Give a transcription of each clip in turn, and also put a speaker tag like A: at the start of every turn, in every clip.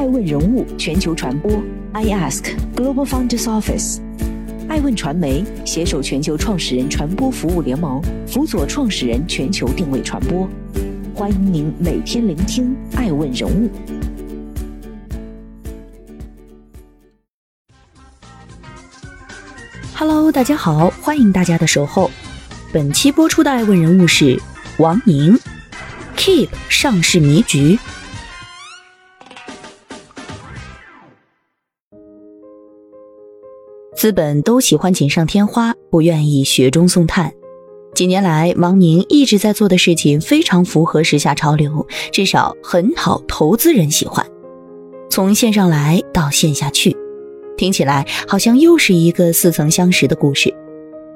A: 爱问人物全球传播，I Ask Global Founders Office，爱问传媒携手全球创始人传播服务联盟，辅佐创始人全球定位传播。欢迎您每天聆听爱问人物。
B: Hello，大家好，欢迎大家的守候。本期播出的爱问人物是王宁，Keep 上市迷局。资本都喜欢锦上添花，不愿意雪中送炭。几年来，王宁一直在做的事情非常符合时下潮流，至少很讨投资人喜欢。从线上来到线下去，听起来好像又是一个似曾相识的故事。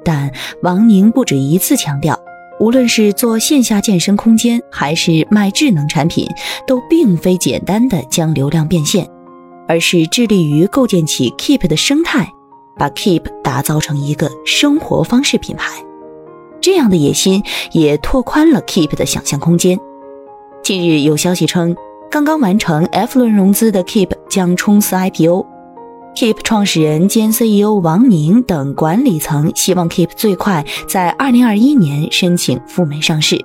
B: 但王宁不止一次强调，无论是做线下健身空间，还是卖智能产品，都并非简单的将流量变现，而是致力于构建起 Keep 的生态。把 Keep 打造成一个生活方式品牌，这样的野心也拓宽了 Keep 的想象空间。近日有消息称，刚刚完成 F 轮融资的 Keep 将冲刺 IPO。Keep 创始人兼 CEO 王宁等管理层希望 Keep 最快在2021年申请赴美上市，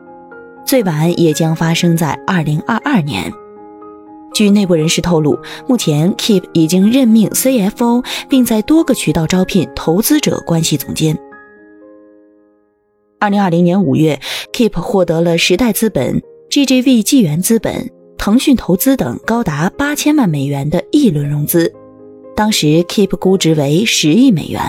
B: 最晚也将发生在2022年。据内部人士透露，目前 Keep 已经任命 CFO，并在多个渠道招聘投资者关系总监。二零二零年五月，Keep 获得了时代资本、GGV 纪元资本、腾讯投资等高达八千万美元的一轮融资，当时 Keep 估值为十亿美元。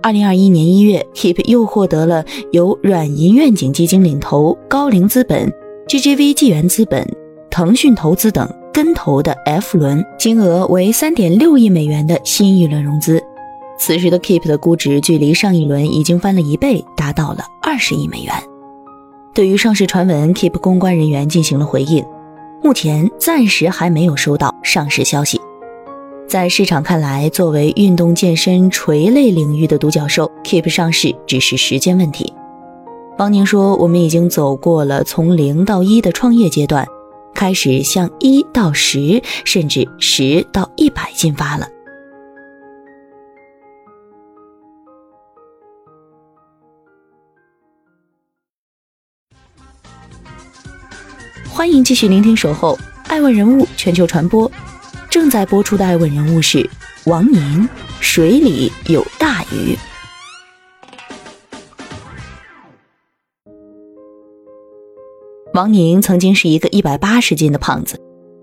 B: 二零二一年一月，Keep 又获得了由软银愿景基金领投、高瓴资本、GGV 纪元资本、腾讯投资等。跟投的 F 轮金额为三点六亿美元的新一轮融资，此时的 Keep 的估值距离上一轮已经翻了一倍，达到了二十亿美元。对于上市传闻，Keep 公关人员进行了回应，目前暂时还没有收到上市消息。在市场看来，作为运动健身垂类领域的独角兽，Keep 上市只是时间问题。王宁说：“我们已经走过了从零到一的创业阶段。”开始向一到十，甚至十到一百进发了。欢迎继续聆听《守候爱问人物全球传播》，正在播出的爱问人物是王宁，水里有大鱼。王宁曾经是一个一百八十斤的胖子。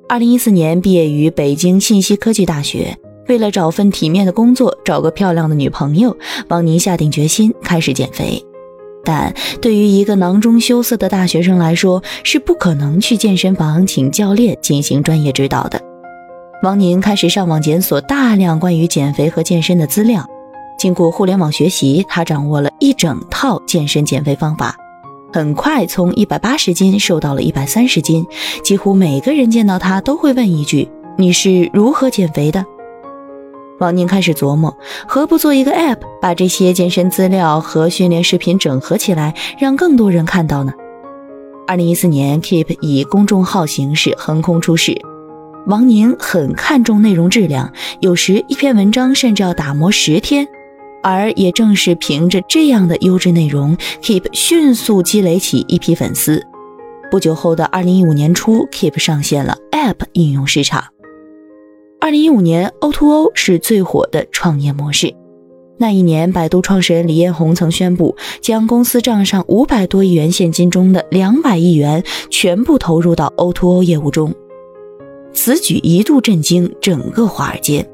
B: 二零一四年毕业于北京信息科技大学，为了找份体面的工作，找个漂亮的女朋友，王宁下定决心开始减肥。但对于一个囊中羞涩的大学生来说，是不可能去健身房请教练进行专业指导的。王宁开始上网检索大量关于减肥和健身的资料，经过互联网学习，他掌握了一整套健身减肥方法。很快从一百八十斤瘦到了一百三十斤，几乎每个人见到他都会问一句：“你是如何减肥的？”王宁开始琢磨，何不做一个 App，把这些健身资料和训练视频整合起来，让更多人看到呢？二零一四年，Keep 以公众号形式横空出世。王宁很看重内容质量，有时一篇文章甚至要打磨十天。而也正是凭着这样的优质内容，Keep 迅速积累起一批粉丝。不久后的二零一五年初，Keep 上线了 App 应用市场。二零一五年，O2O 是最火的创业模式。那一年，百度创始人李彦宏曾宣布，将公司账上五百多亿元现金中的两百亿元全部投入到 O2O 业务中。此举一度震惊整个华尔街。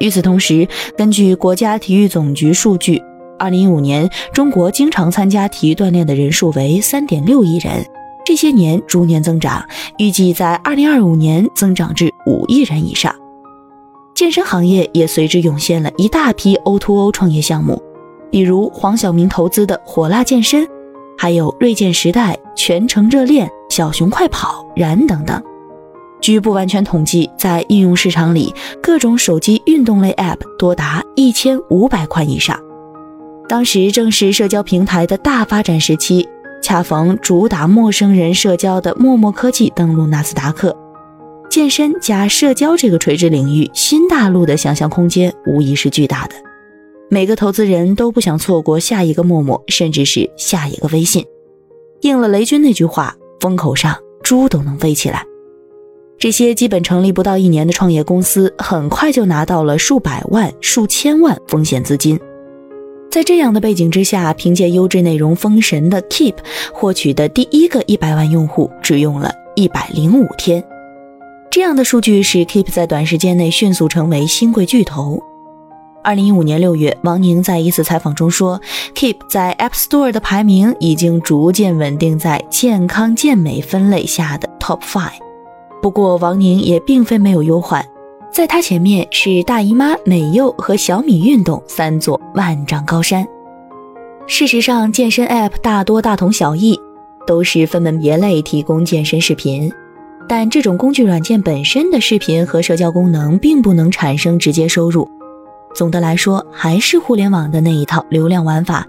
B: 与此同时，根据国家体育总局数据，二零一五年中国经常参加体育锻炼的人数为三点六亿人，这些年逐年增长，预计在二零二五年增长至五亿人以上。健身行业也随之涌现了一大批 O2O 创业项目，比如黄晓明投资的火辣健身，还有锐健时代、全程热恋、小熊快跑、燃等等。据不完全统计，在应用市场里，各种手机运动类 App 多达一千五百款以上。当时正是社交平台的大发展时期，恰逢主打陌生人社交的陌陌科技登陆纳斯达克，健身加社交这个垂直领域新大陆的想象空间无疑是巨大的。每个投资人都不想错过下一个陌陌，甚至是下一个微信。应了雷军那句话：“风口上猪都能飞起来。”这些基本成立不到一年的创业公司，很快就拿到了数百万、数千万风险资金。在这样的背景之下，凭借优质内容封神的 Keep 获取的第一个一百万用户，只用了一百零五天。这样的数据使 Keep 在短时间内迅速成为新贵巨头。二零一五年六月，王宁在一次采访中说，Keep 在 App Store 的排名已经逐渐稳定在健康健美分类下的 Top Five。不过，王宁也并非没有忧患。在他前面是大姨妈、美柚和小米运动三座万丈高山。事实上，健身 App 大多大同小异，都是分门别类提供健身视频。但这种工具软件本身的视频和社交功能并不能产生直接收入。总的来说，还是互联网的那一套流量玩法。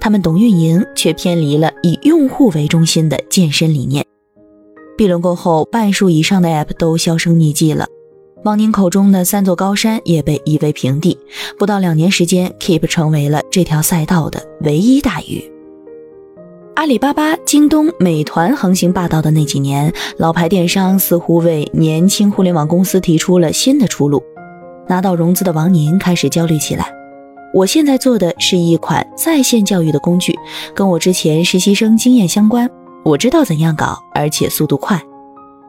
B: 他们懂运营，却偏离了以用户为中心的健身理念。闭轮过后，半数以上的 App 都销声匿迹了。王宁口中的三座高山也被夷为平地，不到两年时间，Keep 成为了这条赛道的唯一大鱼。阿里巴巴、京东、美团横行霸道的那几年，老牌电商似乎为年轻互联网公司提出了新的出路。拿到融资的王宁开始焦虑起来。我现在做的是一款在线教育的工具，跟我之前实习生经验相关，我知道怎样搞，而且速度快。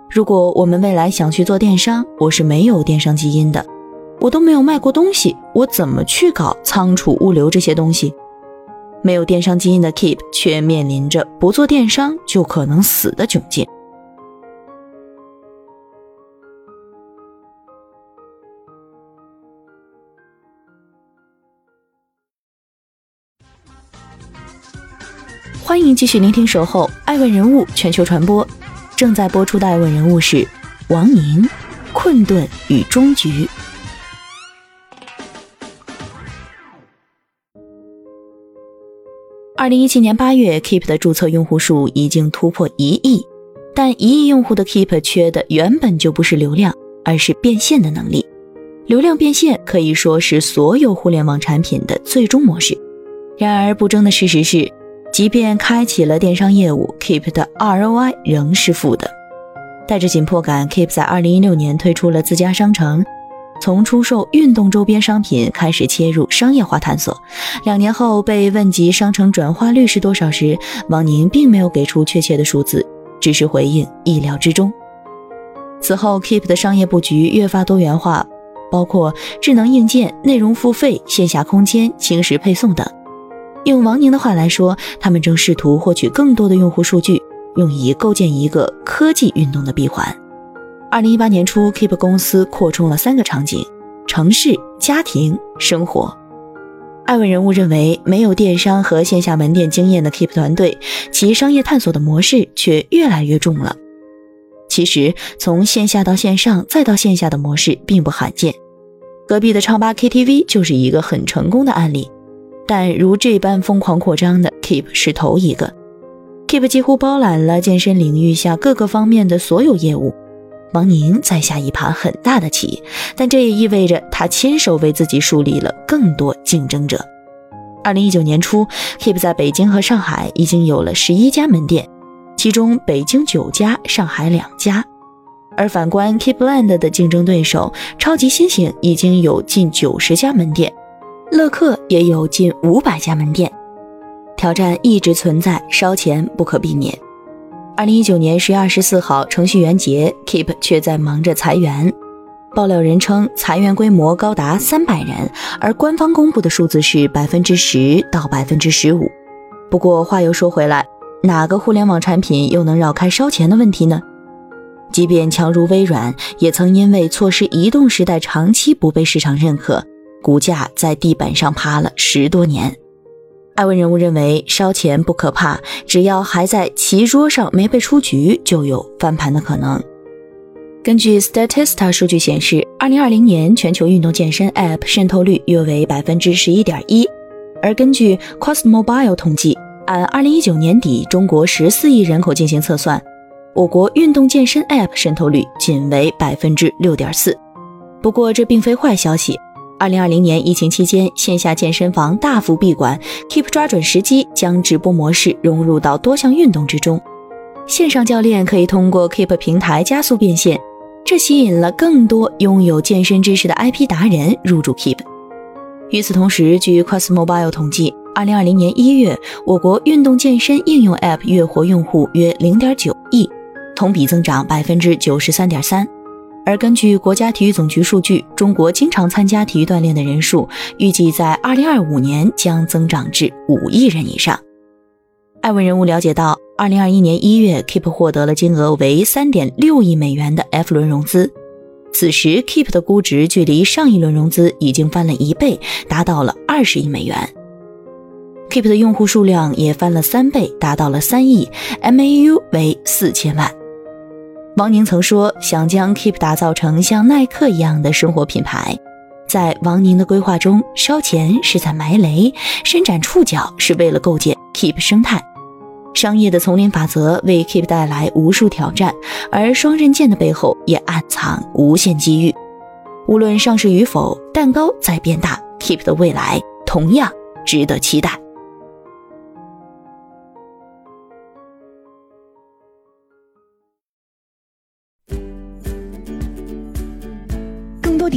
B: 如果我们未来想去做电商，我是没有电商基因的，我都没有卖过东西，我怎么去搞仓储、物流这些东西？没有电商基因的 Keep 却面临着不做电商就可能死的窘境。欢迎继续聆听《守候爱问人物全球传播》。正在播出的爱问人物是王宁，困顿与终局。二零一七年八月，Keep 的注册用户数已经突破一亿，但一亿用户的 Keep 缺的原本就不是流量，而是变现的能力。流量变现可以说是所有互联网产品的最终模式。然而不争的事实是。即便开启了电商业务，Keep 的 ROI 仍是负的。带着紧迫感，Keep 在2016年推出了自家商城，从出售运动周边商品开始切入商业化探索。两年后被问及商城转化率是多少时，王宁并没有给出确切的数字，只是回应意料之中。此后，Keep 的商业布局越发多元化，包括智能硬件、内容付费、线下空间、轻食配送等。用王宁的话来说，他们正试图获取更多的用户数据，用以构建一个科技运动的闭环。二零一八年初，Keep 公司扩充了三个场景：城市、家庭、生活。艾问人物认为，没有电商和线下门店经验的 Keep 团队，其商业探索的模式却越来越重了。其实，从线下到线上再到线下的模式并不罕见，隔壁的唱吧 KTV 就是一个很成功的案例。但如这般疯狂扩张的 Keep 是头一个，Keep 几乎包揽了健身领域下各个方面的所有业务。王宁在下一盘很大的棋，但这也意味着他亲手为自己树立了更多竞争者。二零一九年初，Keep 在北京和上海已经有了十一家门店，其中北京九家，上海两家。而反观 Keepland 的竞争对手超级猩猩，已经有近九十家门店。乐客也有近五百家门店，挑战一直存在，烧钱不可避免。二零一九年十月二十四号，程序员节，Keep 却在忙着裁员。爆料人称，裁员规模高达三百人，而官方公布的数字是百分之十到百分之十五。不过话又说回来，哪个互联网产品又能绕开烧钱的问题呢？即便强如微软，也曾因为错失移动时代，长期不被市场认可。股价在地板上趴了十多年。艾文人物认为，烧钱不可怕，只要还在棋桌上没被出局，就有翻盘的可能。根据 Statista 数据显示，二零二零年全球运动健身 App 渗透率约为百分之十一点一，而根据 Cost Mobile 统计，按二零一九年底中国十四亿人口进行测算，我国运动健身 App 渗透率仅为百分之六点四。不过，这并非坏消息。二零二零年疫情期间，线下健身房大幅闭馆，Keep 抓准时机，将直播模式融入到多项运动之中。线上教练可以通过 Keep 平台加速变现，这吸引了更多拥有健身知识的 IP 达人入驻 Keep。与此同时，据 QuestMobile 统计，二零二零年一月，我国运动健身应用 App 月活用户约零点九亿，同比增长百分之九十三点三。而根据国家体育总局数据，中国经常参加体育锻炼的人数预计在二零二五年将增长至五亿人以上。艾问人物了解到，二零二一年一月，Keep 获得了金额为三点六亿美元的 F 轮融资。此时，Keep 的估值距离上一轮融资已经翻了一倍，达到了二十亿美元。Keep 的用户数量也翻了三倍，达到了三亿，MAU 为四千万。王宁曾说，想将 Keep 打造成像耐克一样的生活品牌。在王宁的规划中，烧钱是在埋雷，伸展触角是为了构建 Keep 生态。商业的丛林法则为 Keep 带来无数挑战，而双刃剑的背后也暗藏无限机遇。无论上市与否，蛋糕在变大，Keep 的未来同样值得期待。